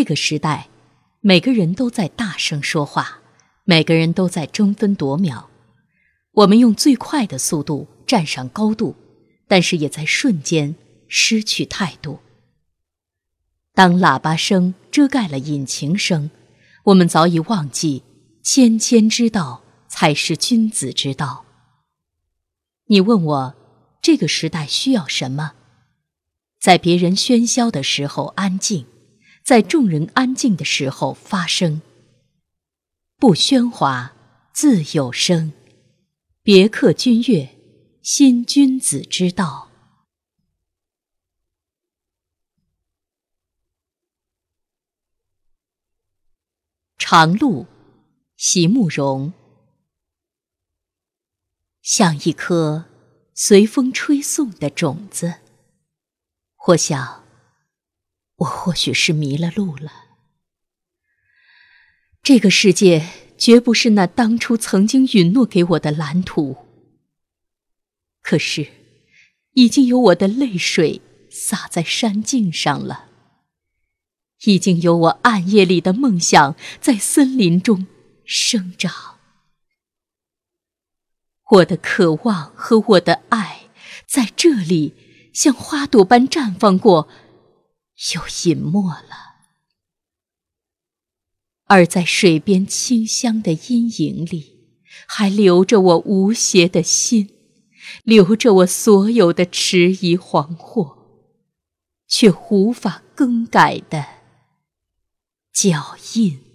这个时代，每个人都在大声说话，每个人都在争分夺秒。我们用最快的速度站上高度，但是也在瞬间失去态度。当喇叭声遮盖了引擎声，我们早已忘记“谦谦之道才是君子之道”。你问我，这个时代需要什么？在别人喧嚣的时候安静。在众人安静的时候发声，不喧哗，自有声。别克君悦，新君子之道。长路，席慕容。像一颗随风吹送的种子，或想。或许是迷了路了。这个世界绝不是那当初曾经允诺给我的蓝图。可是，已经有我的泪水洒在山径上了，已经有我暗夜里的梦想在森林中生长。我的渴望和我的爱在这里像花朵般绽放过。又隐没了，而在水边清香的阴影里，还留着我无邪的心，留着我所有的迟疑惶惑，却无法更改的脚印。